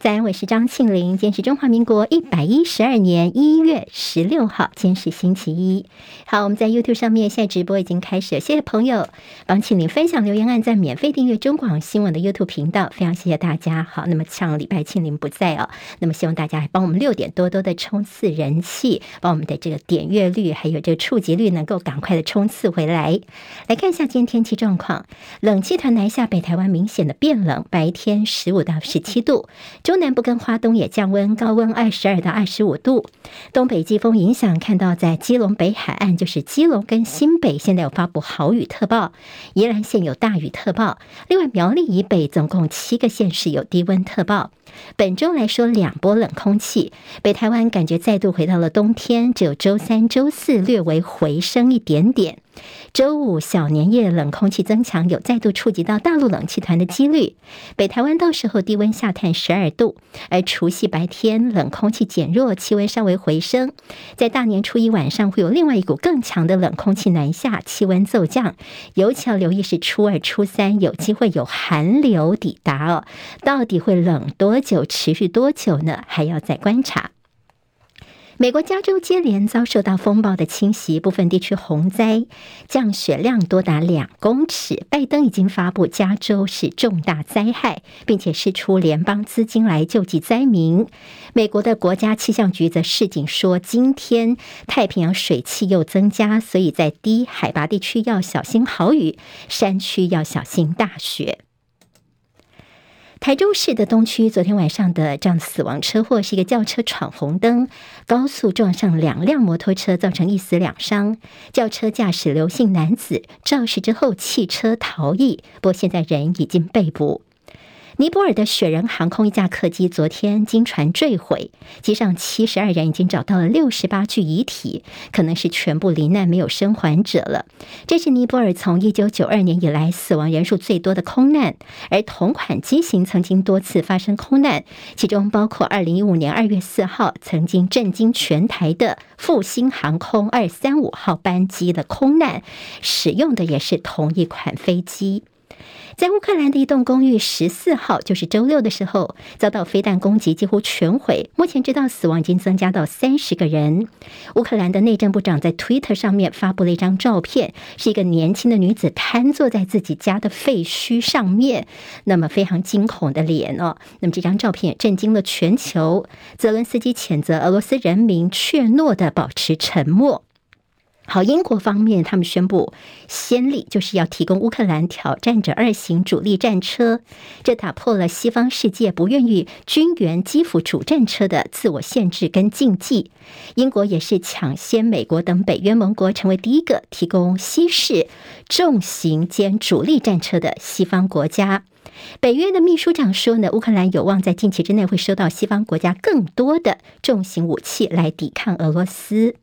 在，我是张庆玲。今天是中华民国一百一十二年一月十六号，今天是星期一。好，我们在 YouTube 上面现在直播已经开始，谢谢朋友帮庆玲分享留言、按赞、免费订阅中广新闻的 YouTube 频道，非常谢谢大家。好，那么上礼拜庆玲不在哦，那么希望大家帮我们六点多多的冲刺人气，帮我们的这个点阅率还有这个触及率能够赶快的冲刺回来。来看一下今天天气状况，冷气团南下，北台湾明显的变冷，白天十五到十七度。中南部跟花东也降温，高温二十二到二十五度。东北季风影响，看到在基隆北海岸，就是基隆跟新北，现在有发布豪雨特报，宜兰县有大雨特报。另外，苗栗以北总共七个县市有低温特报。本周来说，两波冷空气，北台湾感觉再度回到了冬天，只有周三、周四略微回升一点点。周五小年夜冷空气增强，有再度触及到大陆冷气团的几率。北台湾到时候低温下探十二度，而除夕白天冷空气减弱，气温稍微回升。在大年初一晚上会有另外一股更强的冷空气南下，气温骤降。尤其要留意是初二、初三有机会有寒流抵达哦。到底会冷多久？持续多久呢？还要再观察。美国加州接连遭受到风暴的侵袭，部分地区洪灾，降雪量多达两公尺。拜登已经发布加州是重大灾害，并且释出联邦资金来救济灾民。美国的国家气象局则示警说，今天太平洋水汽又增加，所以在低海拔地区要小心豪雨，山区要小心大雪。台州市的东区昨天晚上的这样死亡车祸是一个轿车闯红灯，高速撞上两辆摩托车，造成一死两伤。轿车驾驶刘姓男子肇事之后弃车逃逸，不过现在人已经被捕。尼泊尔的雪人航空一架客机昨天经船坠毁，机上七十二人已经找到了六十八具遗体，可能是全部罹难，没有生还者了。这是尼泊尔从一九九二年以来死亡人数最多的空难，而同款机型曾经多次发生空难，其中包括二零一五年二月四号曾经震惊全台的复兴航空二三五号班机的空难，使用的也是同一款飞机。在乌克兰的一栋公寓，十四号就是周六的时候遭到飞弹攻击，几乎全毁。目前知道死亡已经增加到三十个人。乌克兰的内政部长在 Twitter 上面发布了一张照片，是一个年轻的女子瘫坐在自己家的废墟上面，那么非常惊恐的脸哦。那么这张照片震惊了全球。泽伦斯基谴责俄罗斯人民怯懦的保持沉默。好，英国方面他们宣布先例，就是要提供乌克兰挑战者二型主力战车，这打破了西方世界不愿意军援基辅主战车的自我限制跟禁忌。英国也是抢先美国等北约盟国，成为第一个提供西式重型兼主力战车的西方国家。北约的秘书长说呢，乌克兰有望在近期之内会收到西方国家更多的重型武器来抵抗俄罗斯。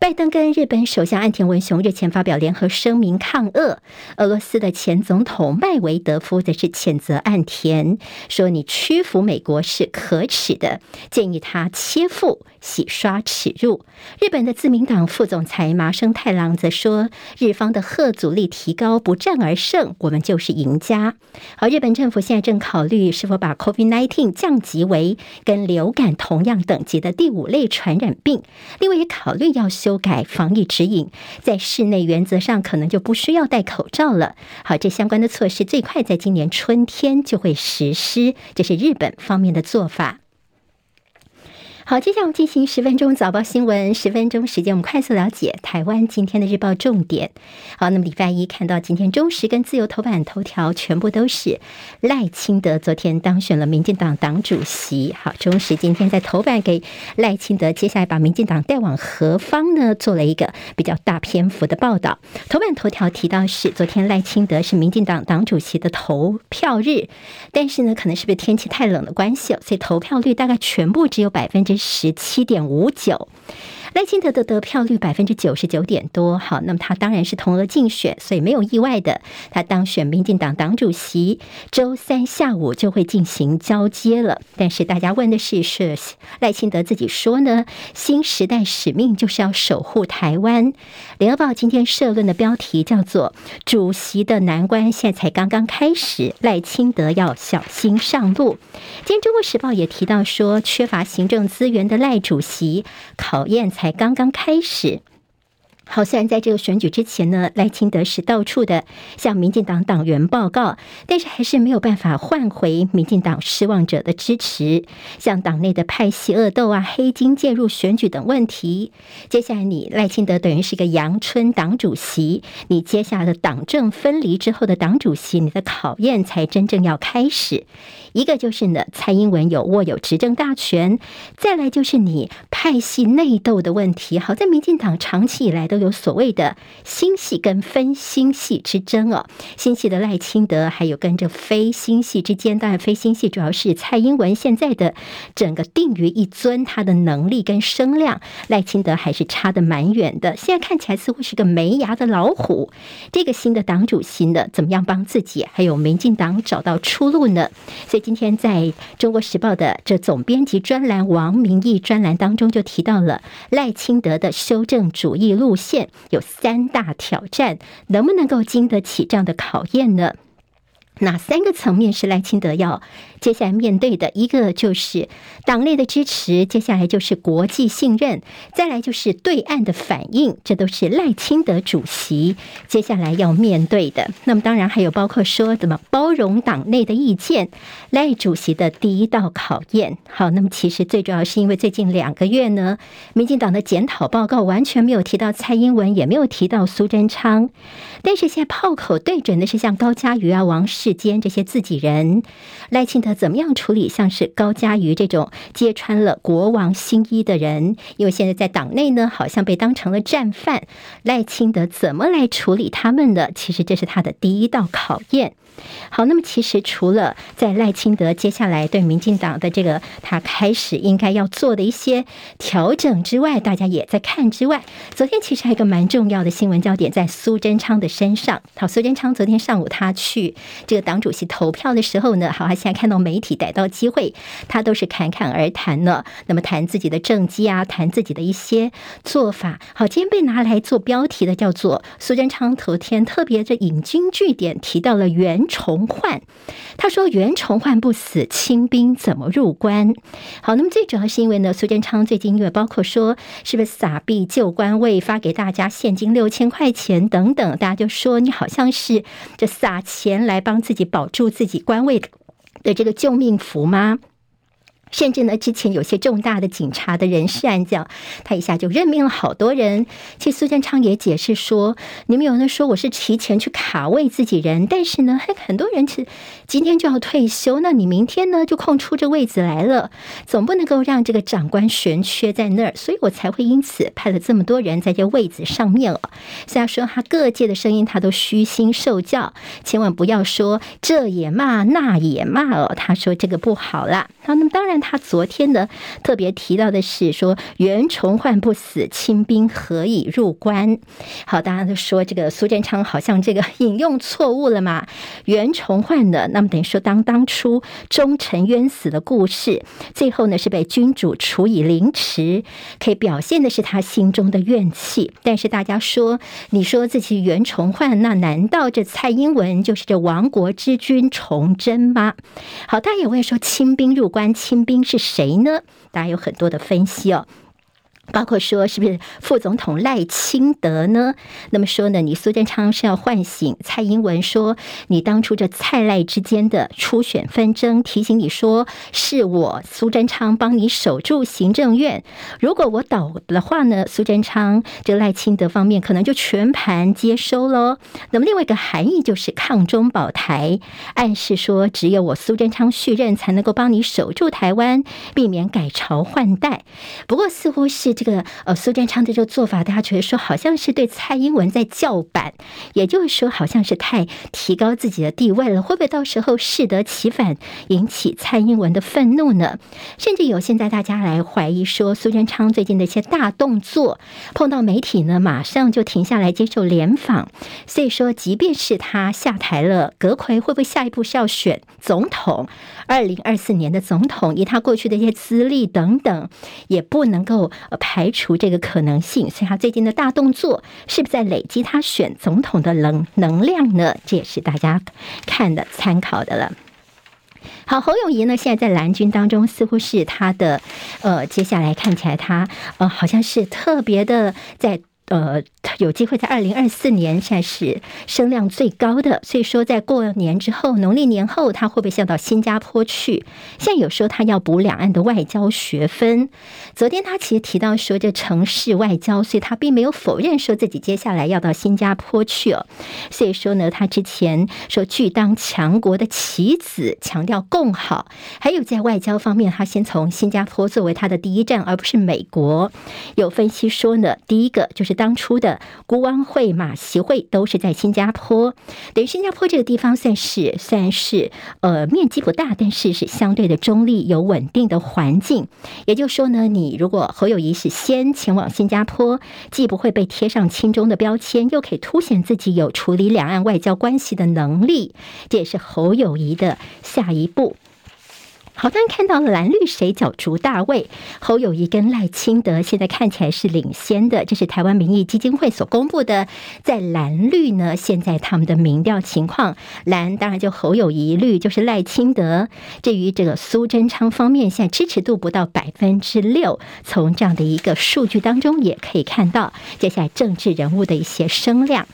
拜登跟日本首相岸田文雄日前发表联合声明抗俄，俄罗斯的前总统麦维德夫则是谴责岸田，说你屈服美国是可耻的，建议他切腹洗刷耻辱。日本的自民党副总裁麻生太郎则说，日方的核阻力提高，不战而胜，我们就是赢家。而日本政府现在正考虑是否把 COVID-19 降级为跟流感同样等级的第五类传染病，另外也考虑要修。修改防疫指引，在室内原则上可能就不需要戴口罩了。好，这相关的措施最快在今年春天就会实施，这是日本方面的做法。好，接下来我们进行十分钟早报新闻，十分钟时间，我们快速了解台湾今天的日报重点。好，那么礼拜一看到今天中时跟自由头版头条全部都是赖清德昨天当选了民进党党主席。好，中时今天在头版给赖清德接下来把民进党带往何方呢？做了一个比较大篇幅的报道。头版头条提到是昨天赖清德是民进党党主席的投票日，但是呢，可能是不是天气太冷的关系，所以投票率大概全部只有百分之。十七点五九，赖清德的得票率百分之九十九点多，好，那么他当然是同额竞选，所以没有意外的，他当选民进党党主席，周三下午就会进行交接了。但是大家问的是，是赖清德自己说呢，新时代使命就是要守护台湾。联合报今天社论的标题叫做“主席的难关现在才刚刚开始，赖清德要小心上路”。今天中国时报也提到说，缺乏行政资源的赖主席考验才刚刚开始。好，虽然在这个选举之前呢，赖清德是到处的向民进党党员报告，但是还是没有办法换回民进党失望者的支持。像党内的派系恶斗啊、黑金介入选举等问题，接下来你赖清德等于是个阳春党主席，你接下来的党政分离之后的党主席，你的考验才真正要开始。一个就是呢，蔡英文有握有执政大权，再来就是你派系内斗的问题。好，在民进党长期以来有所谓的星系跟分星系之争哦，星系的赖清德，还有跟着非星系之间，当然非星系主要是蔡英文现在的整个定于一尊，他的能力跟声量，赖清德还是差得蛮远的。现在看起来似乎是个没牙的老虎。这个新的党主席呢，怎么样帮自己还有民进党找到出路呢？所以今天在中国时报的这总编辑专栏王明义专栏当中就提到了赖清德的修正主义路线。现有三大挑战，能不能够经得起这样的考验呢？哪三个层面是赖清德要接下来面对的？一个就是党内的支持，接下来就是国际信任，再来就是对岸的反应，这都是赖清德主席接下来要面对的。那么当然还有包括说怎么包容党内的意见，赖主席的第一道考验。好，那么其实最主要是因为最近两个月呢，民进党的检讨报告完全没有提到蔡英文，也没有提到苏贞昌，但是现在炮口对准的是像高嘉瑜啊、王世。之间这些自己人，赖清德怎么样处理？像是高嘉瑜这种揭穿了国王新衣的人，因为现在在党内呢，好像被当成了战犯。赖清德怎么来处理他们呢？其实这是他的第一道考验。好，那么其实除了在赖清德接下来对民进党的这个他开始应该要做的一些调整之外，大家也在看之外，昨天其实还有一个蛮重要的新闻焦点在苏贞昌的身上。好，苏贞昌昨天上午他去这个党主席投票的时候呢，好，他现在看到媒体逮到机会，他都是侃侃而谈呢。那么谈自己的政绩啊，谈自己的一些做法。好，今天被拿来做标题的叫做苏贞昌头天特别的引经据典提到了袁崇焕，他说：“袁崇焕不死，清兵怎么入关？”好，那么最主要是因为呢，苏贞昌最近因为包括说是不是撒币救官位，发给大家现金六千块钱等等，大家就说你好像是这撒钱来帮自己保住自己官位的这个救命符吗？甚至呢，之前有些重大的警察的人事案件，他一下就任命了好多人。其实苏建昌也解释说，你们有人说我是提前去卡位自己人，但是呢，还很多人是今天就要退休，那你明天呢就空出这位子来了，总不能够让这个长官悬缺在那儿，所以我才会因此派了这么多人在这位子上面了。虽然说他各界的声音他都虚心受教，千万不要说这也骂那也骂哦。他说这个不好啦。好，那么当然。他昨天呢，特别提到的是说，袁崇焕不死，清兵何以入关？好，大家都说这个苏贞昌好像这个引用错误了嘛？袁崇焕的，那么等于说当当初忠臣冤死的故事，最后呢是被君主处以凌迟，可以表现的是他心中的怨气。但是大家说，你说自己袁崇焕，那难道这蔡英文就是这亡国之君崇祯吗？好，大家也问说，清兵入关，清。兵是谁呢？大家有很多的分析哦。包括说是不是副总统赖清德呢？那么说呢，你苏贞昌是要唤醒蔡英文，说你当初这蔡赖之间的初选纷争，提醒你说是我苏贞昌帮你守住行政院。如果我倒的话呢，苏贞昌这赖清德方面可能就全盘接收喽。那么另外一个含义就是抗中保台，暗示说只有我苏贞昌续任才能够帮你守住台湾，避免改朝换代。不过似乎是。这个呃苏贞昌的这个做法，大家觉得说好像是对蔡英文在叫板，也就是说好像是太提高自己的地位了，会不会到时候适得其反，引起蔡英文的愤怒呢？甚至有现在大家来怀疑说，苏贞昌最近的一些大动作，碰到媒体呢，马上就停下来接受联访。所以说，即便是他下台了，阁魁会不会下一步是要选总统？二零二四年的总统，以他过去的一些资历等等，也不能够排除这个可能性。所以，他最近的大动作是不是在累积他选总统的能能量呢？这也是大家看的参考的了。好，侯永仪呢，现在在蓝军当中，似乎是他的呃，接下来看起来他呃，好像是特别的在。呃，有机会在二零二四年，现在是声量最高的。所以说，在过年之后，农历年后，他会不会下到新加坡去？现在有说他要补两岸的外交学分。昨天他其实提到说，这城市外交，所以他并没有否认说自己接下来要到新加坡去哦。所以说呢，他之前说拒当强国的棋子，强调共好。还有在外交方面，他先从新加坡作为他的第一站，而不是美国。有分析说呢，第一个就是。当初的辜汪会、马习会都是在新加坡，等于新加坡这个地方算是虽然是呃面积不大，但是是相对的中立，有稳定的环境。也就是说呢，你如果侯友谊是先前往新加坡，既不会被贴上亲中的标签，又可以凸显自己有处理两岸外交关系的能力，这也是侯友谊的下一步。好，当然看到蓝绿谁角逐大位，侯友宜跟赖清德现在看起来是领先的，这是台湾民意基金会所公布的，在蓝绿呢，现在他们的民调情况，蓝当然就侯友宜，绿就是赖清德。至于这个苏贞昌方面，现在支持度不到百分之六，从这样的一个数据当中也可以看到，接下来政治人物的一些声量。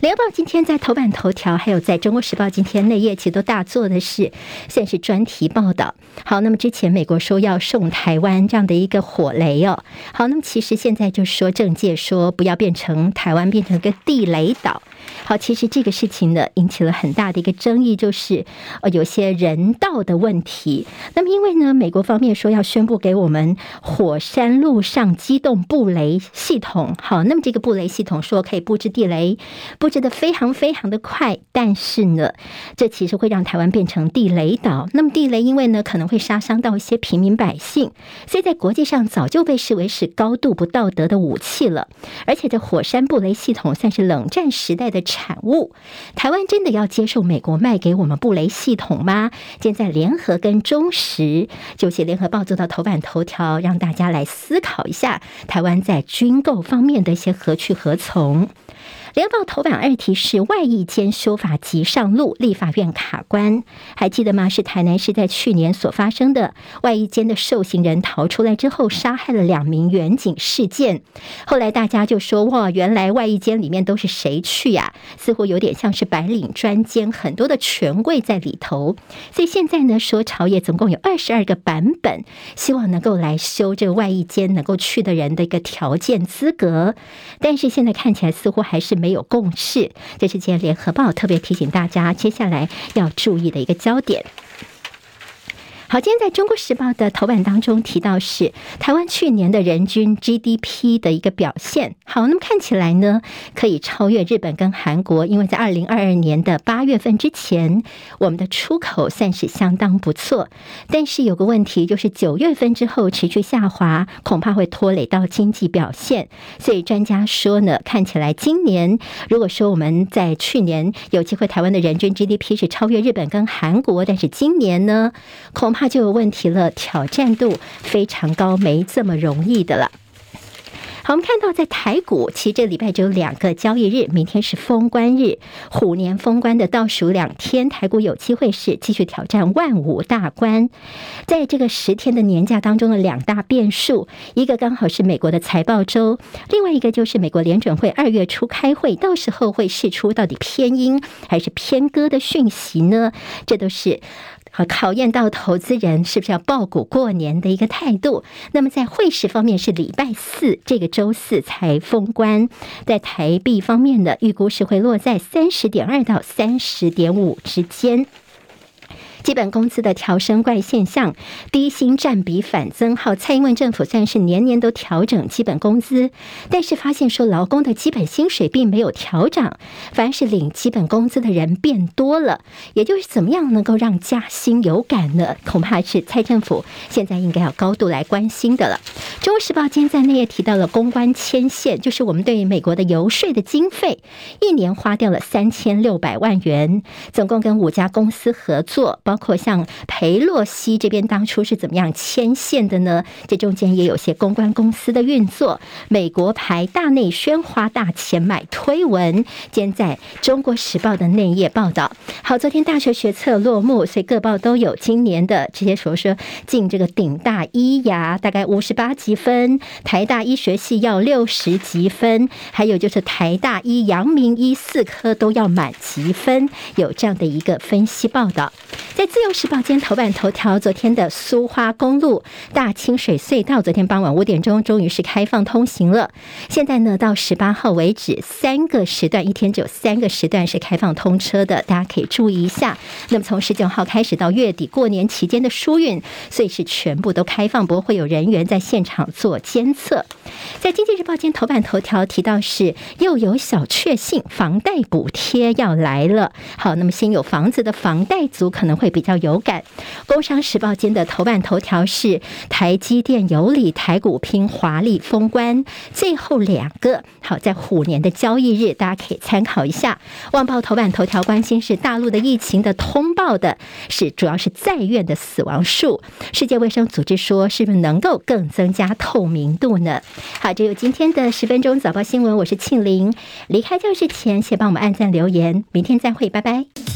联合报今天在头版头条，还有在中国时报今天内页，其实都大做的是算是专题报道。好，那么之前美国说要送台湾这样的一个火雷哦。好，那么其实现在就说政界说不要变成台湾变成个地雷岛。好，其实这个事情呢，引起了很大的一个争议，就是呃有些人道的问题。那么因为呢，美国方面说要宣布给我们火山路上机动布雷系统。好，那么这个布雷系统说可以布置地雷，布置的非常非常的快。但是呢，这其实会让台湾变成地雷岛。那么地雷因为呢可能会杀伤到一些平民百姓，所以在国际上早就被视为是高度不道德的武器了。而且这火山布雷系统算是冷战时代的。产物，台湾真的要接受美国卖给我们布雷系统吗？现在联合跟中时就写联合报做到头版头条，让大家来思考一下台湾在军购方面的一些何去何从。联报头版二题是外役监修法及上路，立法院卡关，还记得吗？是台南市在去年所发生的外役监的受刑人逃出来之后，杀害了两名员警事件。后来大家就说：哇，原来外役监里面都是谁去呀？似乎有点像是白领专监，很多的权贵在里头。所以现在呢，说朝野总共有二十二个版本，希望能够来修这个外役监能够去的人的一个条件资格。但是现在看起来似乎还是没。没有共识，这是今天联合报特别提醒大家，接下来要注意的一个焦点。好，今天在中国时报的头版当中提到是台湾去年的人均 GDP 的一个表现。好，那么看起来呢，可以超越日本跟韩国，因为在二零二二年的八月份之前，我们的出口算是相当不错。但是有个问题，就是九月份之后持续下滑，恐怕会拖累到经济表现。所以专家说呢，看起来今年如果说我们在去年有机会，台湾的人均 GDP 是超越日本跟韩国，但是今年呢，恐怕就有问题了，挑战度非常高，没这么容易的了。好，我们看到在台股，其实这礼拜只有两个交易日，明天是封关日，虎年封关的倒数两天，台股有机会是继续挑战万五大关。在这个十天的年假当中的两大变数，一个刚好是美国的财报周，另外一个就是美国联准会二月初开会，到时候会释出到底偏鹰还是偏鸽的讯息呢？这都是。好，考验到投资人是不是要抱股过年的一个态度。那么在汇市方面是礼拜四这个周四才封关，在台币方面的预估是会落在三十点二到三十点五之间。基本工资的调升怪现象，低薪占比反增。好，蔡英文政府算是年年都调整基本工资，但是发现说劳工的基本薪水并没有调涨，反而是领基本工资的人变多了。也就是怎么样能够让加薪有感呢？恐怕是蔡政府现在应该要高度来关心的了。《中国时报》今天在内页提到了公关牵线，就是我们对美国的游说的经费，一年花掉了三千六百万元，总共跟五家公司合作，包包括像裴洛西这边当初是怎么样牵线的呢？这中间也有些公关公司的运作，美国牌大内宣花大钱买推文，今天在《中国时报》的内页报道。好，昨天大学学测落幕，所以各报都有今年的这些说说进这个顶大医牙，大概五十八级分，台大医学系要六十级分，还有就是台大医、阳明医四科都要满级分，有这样的一个分析报道。在自由时报间头版头条，昨天的苏花公路大清水隧道，昨天傍晚五点钟终于是开放通行了。现在呢，到十八号为止，三个时段，一天只有三个时段是开放通车的，大家可以注意一下。那么从十九号开始到月底过年期间的疏运，所以是全部都开放，不会有人员在现场做监测。在经济日报间头版头条提到是又有小确幸，房贷补贴要来了。好，那么先有房子的房贷族可能会比较有感。工商时报间的头版头条是台积电有理，台股拼华丽封关，最后两个好在虎年的交易日，大家可以参考一下。旺报头版头条关心是大陆的疫情的通报的是主要是在院的死亡数，世界卫生组织说是不是能够更增加透明度呢？好，这有今天的十分钟早报新闻，我是庆玲。离开教室前，先帮我们按赞留言，明天再会，拜拜。